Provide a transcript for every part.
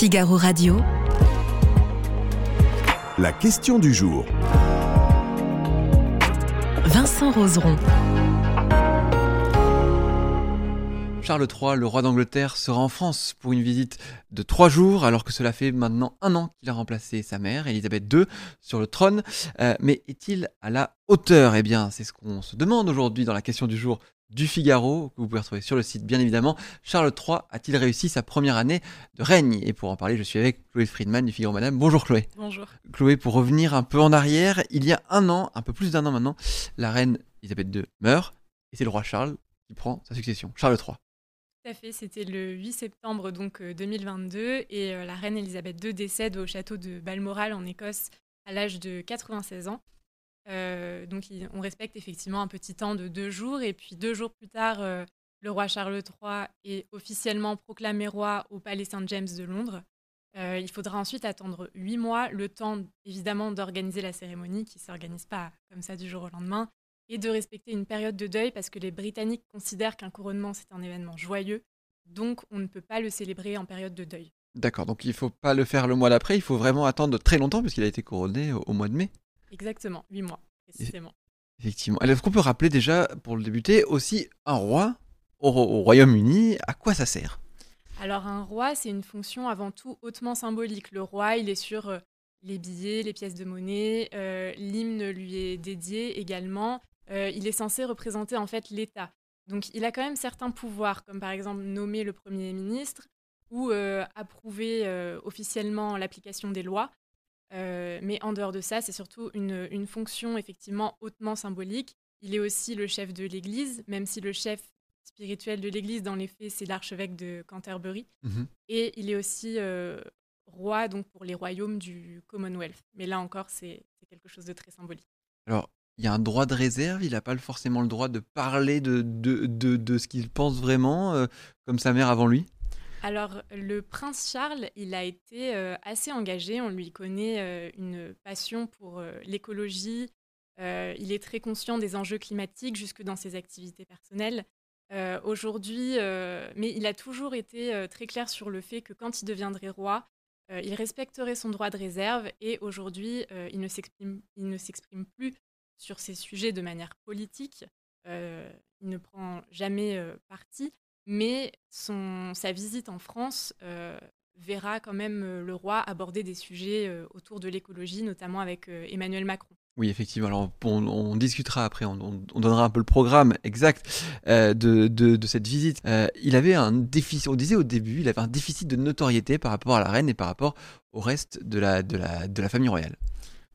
Figaro Radio. La question du jour. Vincent Roseron. Charles III, le roi d'Angleterre, sera en France pour une visite de trois jours, alors que cela fait maintenant un an qu'il a remplacé sa mère, Elisabeth II, sur le trône. Euh, mais est-il à la hauteur? Eh bien, c'est ce qu'on se demande aujourd'hui dans la question du jour du Figaro, que vous pouvez retrouver sur le site bien évidemment. Charles III a-t-il réussi sa première année de règne? Et pour en parler, je suis avec Chloé Friedman du Figaro Madame. Bonjour Chloé. Bonjour. Chloé, pour revenir un peu en arrière, il y a un an, un peu plus d'un an maintenant, la reine Elisabeth II meurt et c'est le roi Charles qui prend sa succession, Charles III. Tout à fait, c'était le 8 septembre donc 2022 euh, et euh, la reine Elisabeth II décède au château de Balmoral en Écosse à l'âge de 96 ans. Euh, donc on respecte effectivement un petit temps de deux jours et puis deux jours plus tard, le roi Charles III est officiellement proclamé roi au Palais Saint-James de Londres. il faudra ensuite attendre huit mois, le temps évidemment d'organiser la cérémonie qui ne s'organise pas comme ça du jour au lendemain, et de respecter une période de deuil parce que les Britanniques considèrent qu'un couronnement c'est un événement joyeux, donc on ne peut pas le célébrer en période de deuil. D'accord, donc il ne faut pas le faire le mois d'après, il faut vraiment attendre très longtemps puisqu'il a été couronné au, mois de mai. Exactement, huit mois précisément. Effectivement. Est-ce qu'on peut rappeler déjà, pour le débuter, aussi un roi au, Royaume-Uni, à quoi ça sert? Alors un roi, c'est une fonction avant tout hautement symbolique. Le roi, il est sur euh, les billets, les pièces de monnaie, euh, l'hymne lui est dédié également. Euh, il est censé représenter en fait l'État. Donc il a quand même certains pouvoirs, comme par exemple nommer le Premier ministre ou euh, approuver officiellement l'application des lois. Mais en dehors de ça, c'est surtout une, fonction effectivement hautement symbolique. Il est aussi le chef de l'Église, même si le chef spirituel de l'Église, dans les faits, c'est l'archevêque de Canterbury. Mhm. Et il est aussi roi donc pour les royaumes du Commonwealth. Mais là encore, c'est quelque chose de très symbolique. Alors, il y a un droit de réserve, il n'a pas forcément le droit de parler de, de, de, ce qu'il pense vraiment, euh, comme sa mère avant lui? Alors, le prince Charles, il a été euh, assez engagé. On lui connaît euh, une passion pour l'écologie. il est très conscient des enjeux climatiques jusque dans ses activités personnelles. Aujourd'hui, mais il a toujours été très clair sur le fait que quand il deviendrait roi, il respecterait son droit de réserve. Et aujourd'hui, il ne s'exprime plus sur ces sujets de manière politique. Euh, il ne prend jamais euh, parti, mais son, sa visite en France euh, verra quand même le roi aborder des sujets autour de l'écologie, notamment avec Emmanuel Macron. Oui, effectivement. Alors, on, discutera après, on, donnera un peu le programme exact de, de, cette visite. il avait un déficit, on disait au début, il avait un déficit de notoriété par rapport à la reine et par rapport au reste de la, de la, de la famille royale.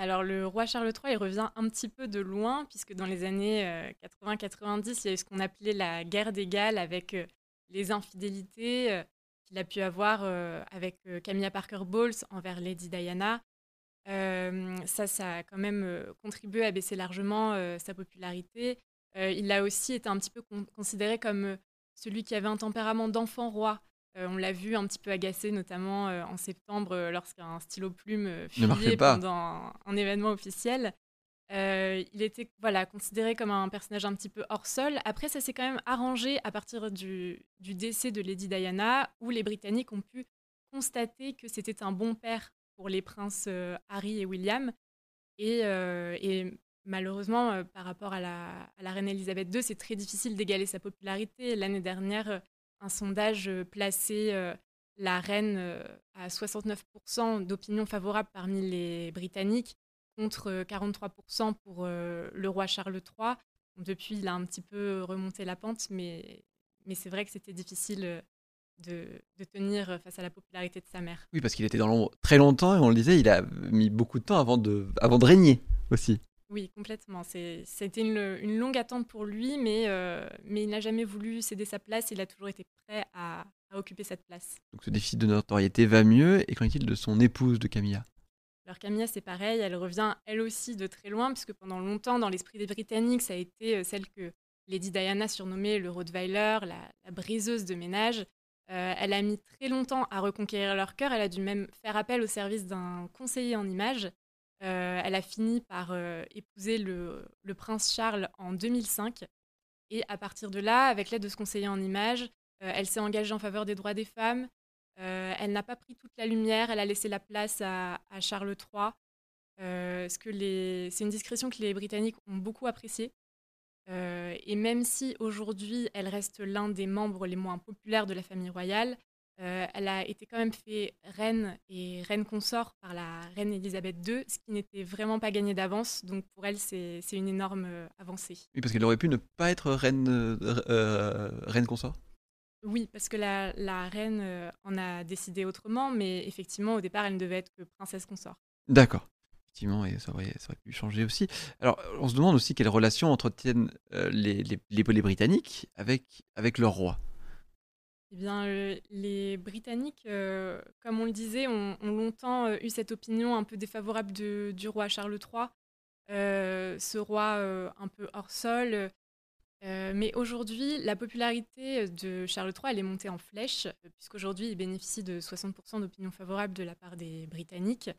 Alors le roi Charles III, il revient un petit peu de loin, puisque dans les années 80-90, euh, il y a eu ce qu'on appelait la guerre des Galles avec euh, les infidélités euh, qu'il a pu avoir avec Camilla Parker Bowles envers Lady Diana. ça, ça a quand même contribué à baisser largement sa popularité. il a aussi été un petit peu considéré comme celui qui avait un tempérament d'enfant roi. Euh, on l'a vu un petit peu agacé, notamment euh, en septembre, euh, lorsqu'un stylo plume fuyait pendant un, événement officiel. Il était voilà, considéré comme un personnage un petit peu hors sol. Après, ça s'est quand même arrangé à partir du, décès de Lady Diana, où les Britanniques ont pu constater que c'était un bon père pour les princes Harry et William. Et, malheureusement, par rapport à la, reine Elisabeth II, c'est très difficile d'égaler sa popularité. L'année dernière, un sondage euh, euh, la reine euh, à 69% d'opinion favorable parmi les Britanniques contre 43% pour le roi Charles III. Depuis, il a un petit peu remonté la pente, mais, mais c'est vrai que c'était difficile de, de, tenir face à la popularité de sa mère. Oui, parce qu'il était dans l'ombre très longtemps et on le disait, il a mis beaucoup de temps avant de, avant de régner aussi. Oui, complètement. C'était une, une, longue attente pour lui, mais, euh, mais il n'a jamais voulu céder sa place. Il a toujours été prêt à, occuper cette place. Donc ce déficit de notoriété va mieux. Et qu'en est-il de son épouse, de Camilla? Alors Camilla, c'est pareil. Elle revient elle aussi de très loin, puisque pendant longtemps, dans l'esprit des Britanniques, ça a été euh, celle que Lady Diana surnommait le Rottweiler, la, briseuse de ménage. Euh, elle a mis très longtemps à reconquérir leur cœur. Elle a dû même faire appel au service d'un conseiller en images. Euh, elle a fini par euh, épouser le, prince Charles en 2005. Et à partir de là, avec l'aide de ce conseiller en images, elle s'est engagée en faveur des droits des femmes. Elle n'a pas pris toute la lumière, elle a laissé la place à, Charles III. c'est une discrétion que les Britanniques ont beaucoup appréciée. et même si aujourd'hui elle reste l'un des membres les moins populaires de la famille royale, euh, elle a été quand même fait reine et reine consort par la reine Elisabeth II, ce qui n'était vraiment pas gagné d'avance. Donc pour elle, c'est une énorme euh, avancée. Oui, parce qu'elle aurait pu ne pas être reine, euh, reine consort? Oui, parce que la, la reine en a décidé autrement, mais effectivement, au départ, elle ne devait être que princesse consort. D'accord. Effectivement, et ça aurait, ça aurait, pu changer aussi. Alors, on se demande aussi quelle relation entretiennent les, les, les, les Britanniques avec, avec leur roi. Eh bien, euh, les Britanniques, euh, comme on le disait, ont, longtemps euh, eu cette opinion un peu défavorable du roi Charles III, ce roi un peu hors sol. Mais aujourd'hui, la popularité de Charles III, elle est montée en flèche, puisqu'aujourd'hui, il bénéficie de 60% d'opinion favorable de la part des Britanniques,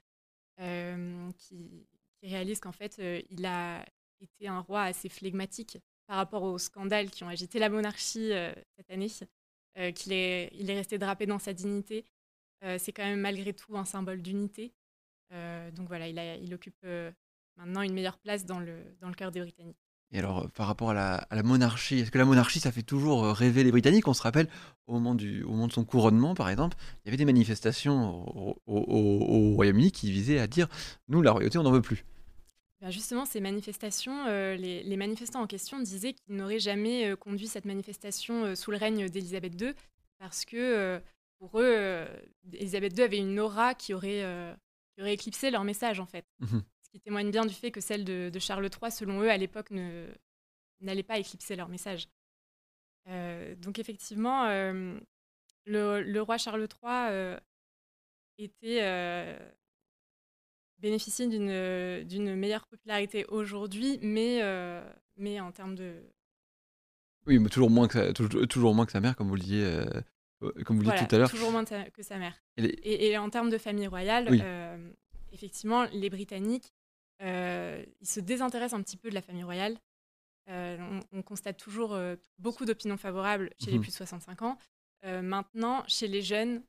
qui, réalisent qu'en fait, il a été un roi assez flegmatique par rapport aux scandales qui ont agité la monarchie cette année. Euh, qu'il est, il est resté drapé dans sa dignité. Euh, c'est quand même malgré tout un symbole d'unité. Euh, donc voilà, il, occupe maintenant une meilleure place dans le cœur des Britanniques. Et alors, par rapport à la, à la monarchie, est-ce que la monarchie, ça fait toujours rêver les Britanniques? On se rappelle, au moment, du, au moment de son couronnement, par exemple, il y avait des manifestations au, au, au Royaume-Uni qui visaient à dire Nous, la royauté, on n'en veut plus. Ben, justement, ces manifestations, euh, les, manifestants en question disaient qu'ils n'auraient jamais euh, conduit cette manifestation euh, sous le règne d'Élisabeth II, parce que pour eux, Élisabeth II avait une aura qui aurait, qui aurait éclipsé leur message, en fait. Mmh qui témoigne bien du fait que celle de, Charles III, selon eux, à l'époque, n'allait pas éclipser leur message. donc effectivement, le, le, roi Charles III était bénéficie d'une, meilleure popularité aujourd'hui, mais, euh, mais en termes de... Oui, mais toujours moins que sa, toujours, toujours moins que sa mère, comme vous le disiez, euh, comme vous le tout à l'heure. toujours moins que sa mère. Et, et, en termes de famille royale, euh, effectivement, les Britanniques, ils se désintéressent un petit peu de la famille royale. On, constate toujours beaucoup d'opinions favorables chez les mhm. plus de 65 ans. maintenant, chez les jeunes,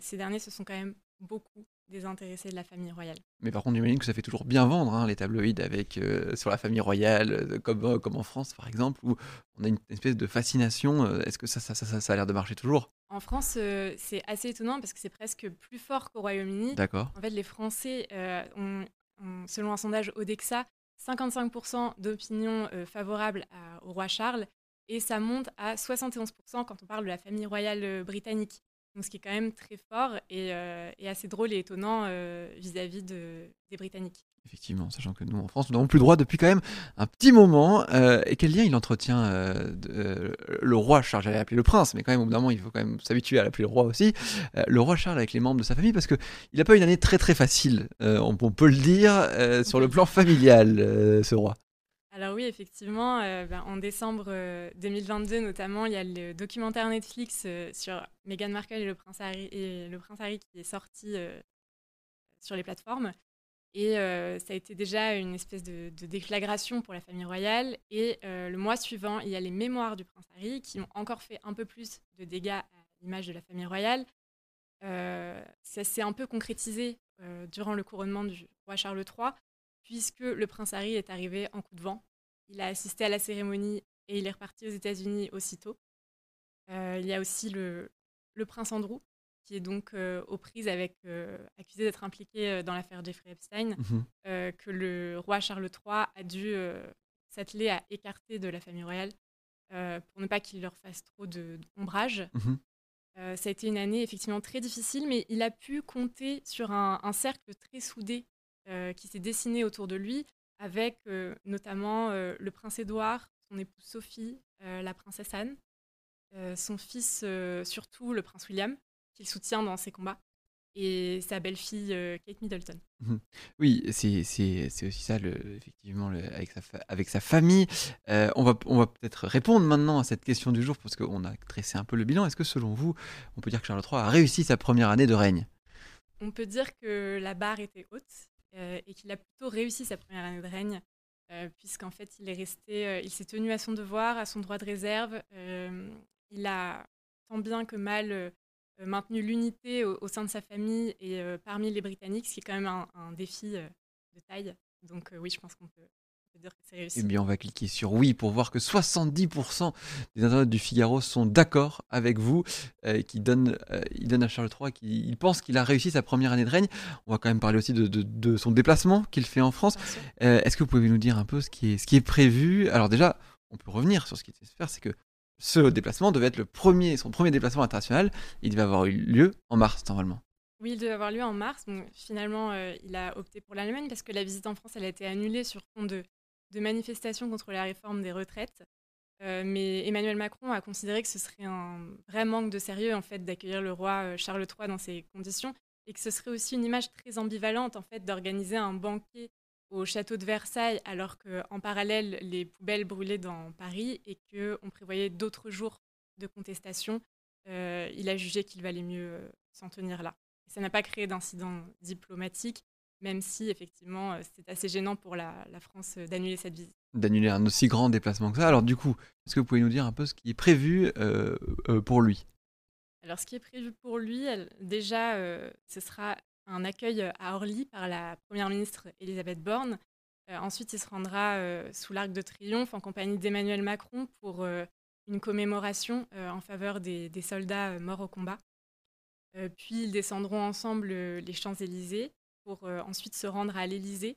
ces derniers se sont quand même beaucoup intéressés de la famille royale. Mais par contre, j'imagine que ça fait toujours bien vendre hein, les tabloïds avec, euh, sur la famille royale, euh, comme, euh, comme en France par exemple, où on a une espèce de fascination. Est-ce que ça, ça, ça, ça, a l'air de marcher toujours? En France, c'est assez étonnant parce que c'est presque plus fort qu'au Royaume-Uni. D'accord. En fait, les Français ont, selon un sondage Odexa, 55% d'opinion favorable au roi Charles et ça monte à 71% quand on parle de la famille royale britannique ce qui est quand même très fort et, euh, assez drôle et étonnant euh, vis-à-vis de, des Britanniques. Effectivement, sachant que nous, en France, nous n'avons plus le droit depuis quand même un petit moment. Euh, et quel lien il entretient le roi Charles J'allais l'appeler le prince, mais quand même, au bout d'un moment, il faut quand même s'habituer à l'appeler le roi aussi. le roi Charles avec les membres de sa famille, parce qu'il n'a pas eu une année très très facile, on, peut le dire, sur le plan familial, ce roi. Alors oui, effectivement, euh, ben, en décembre 2022 euh, notamment, il y a le documentaire Netflix euh, sur Meghan Markle et le prince Harry, qui est sorti sur les plateformes. Et ça a été déjà une espèce de, déflagration pour la famille royale. Et le mois suivant, il y a les mémoires du prince Harry qui ont encore fait un peu plus de dégâts à l'image de la famille royale. ça s'est un peu concrétisé durant le couronnement du roi Charles III, puisque le prince Harry est arrivé en coup de vent il a assisté à la cérémonie et il est reparti aux États-Unis aussitôt. Euh, il y a aussi le, prince Andrew, qui est donc euh, aux prises avec, euh, accusé d'être impliqué dans l'affaire Jeffrey Epstein, mhm. que le roi Charles III a dû s'atteler à écarter de la famille royale pour ne pas qu'il leur fasse trop d'ombrage. Mhm. ça a été une année effectivement très difficile, mais il a pu compter sur un cercle très soudé qui s'est dessiné autour de lui, avec euh, notamment euh, le prince Édouard, son épouse Sophie, euh, la princesse Anne, son fils surtout le prince William, qu'il soutient dans ses combats, et sa belle-fille Kate Middleton. Mhm. Oui, c'est aussi ça, le, effectivement, avec, sa avec sa famille. on va, on va peut-être répondre maintenant à cette question du jour, parce qu'on a tressé un peu le bilan. Est-ce que selon vous, on peut dire que Charles III a réussi sa première année de règne? On peut dire que la barre était haute et qu'il a plutôt réussi sa première année de règne, euh, puisqu'en fait, il est resté, euh, il s'est tenu à son devoir, à son droit de réserve. il a tant bien que mal maintenu l'unité au, sein de sa famille et parmi les Britanniques, ce qui est quand même un, défi de taille. Donc oui, je pense qu'on peut, dire que c'est réussi. Eh bien, on va cliquer sur oui pour voir que 70% des internautes du Figaro sont d'accord avec vous, et qui donnent, il donne à Charles III, qui il pense qu'il a réussi sa première année de règne. On va quand même parler aussi de, de, son déplacement qu'il fait en France. Est-ce que vous pouvez nous dire un peu ce qui est, ce qui est prévu? Alors déjà, on peut revenir sur ce qui était se faire, c'est que ce déplacement devait être le premier, son premier déplacement international. Il devait avoir eu lieu en mars normalement. Oui, il devait avoir lieu en mars. finalement, euh, il a opté pour l'Allemagne parce que la visite en France, elle a été annulée sur fond de, manifestations contre la réforme des retraites. Euh, mais Emmanuel Macron a considéré que ce serait un vrai manque de sérieux en fait d'accueillir le roi euh, Charles III dans ces conditions et que ce serait aussi une image très ambivalente en fait d'organiser un banquet au château de Versailles, alors qu'en parallèle, les poubelles brûlaient dans Paris et qu'on prévoyait d'autres jours de contestation, euh, il a jugé qu'il valait mieux s'en tenir là. ça n'a pas créé d'incident diplomatique, même si effectivement euh, c'est assez gênant pour la, France d'annuler cette visite. D'annuler un aussi grand déplacement que ça. Alors du coup, est-ce que vous pouvez nous dire un peu ce qui est prévu pour lui? Alors, ce qui est prévu pour lui, déjà, ce sera un accueil euh, à Orly par la Première ministre Elisabeth Borne. Euh, ensuite, il se rendra euh, sous l'Arc de Triomphe en compagnie d'Emmanuel Macron pour une commémoration en faveur des, soldats morts au combat. puis ils descendront ensemble les Champs-Élysées pour ensuite se rendre à l'Élysée.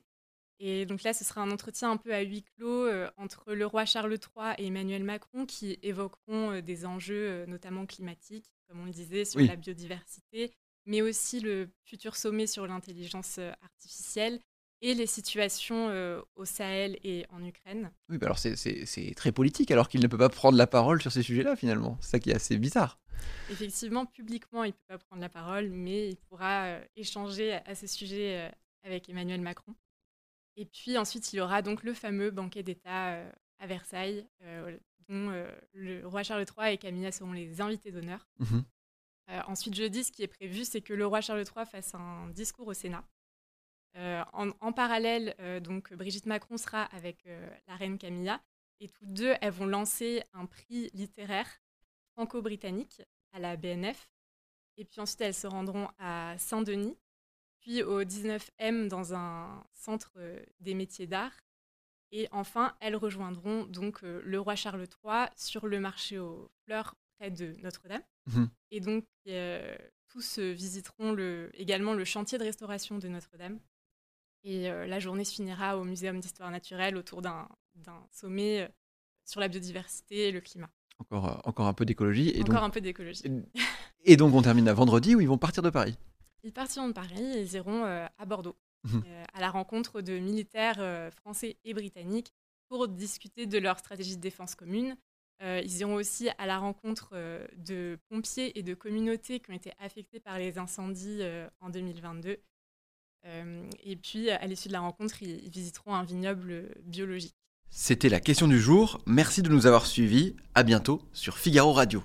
Et donc là, ce sera un entretien un peu à huis clos entre le roi Charles III et Emmanuel Macron qui évoqueront des enjeux notamment climatiques, comme on le disait, sur la biodiversité, mais aussi le futur sommet sur l'intelligence euh, artificielle et les situations euh, au Sahel et en Ukraine. Oui, bah alors c'est très politique alors qu'il ne peut pas prendre la parole sur ces sujets-là finalement. C'est ça qui est assez bizarre. Effectivement, publiquement, il ne peut pas prendre la parole, mais il pourra euh, échanger à, ce sujet avec Emmanuel Macron. Et puis ensuite, il aura donc le fameux banquet d'État à Versailles, dont le roi Charles III et Camilla seront les invités d'honneur. Mmh euh, ensuite, jeudi, ce qui est prévu, c'est que le roi Charles III fasse un discours au Sénat. Euh, en, parallèle, euh, donc Brigitte Macron sera avec la reine Camilla et toutes deux, elles vont lancer un prix littéraire franco-britannique à la BNF. Et puis ensuite, elles se rendront à Saint-Denis, puis au 19M dans un centre des métiers d'art. Et enfin, elles rejoindront donc le roi Charles III sur le marché aux fleurs près de Notre-Dame. Mmh et donc, euh, tous visiteront le, également le chantier de restauration de Notre-Dame. Et euh, la journée se finira au Muséum d'histoire naturelle autour d'un sommet euh, sur la biodiversité et le climat. Encore, encore un peu d'écologie. Encore un peu d'écologie. Et donc, on termine à vendredi où ils vont partir de Paris? Ils partiront de Paris et ils iront à Bordeaux, mmh à la rencontre de militaires français et britanniques pour discuter de leur stratégie de défense commune, euh, ils iront aussi à la rencontre euh, de pompiers et de communautés qui ont été affectées par les incendies euh, en 2022. Et puis, à l'issue de la rencontre, ils, visiteront un vignoble biologique. C'était la question du jour. Merci de nous avoir suivis. À bientôt sur Figaro Radio.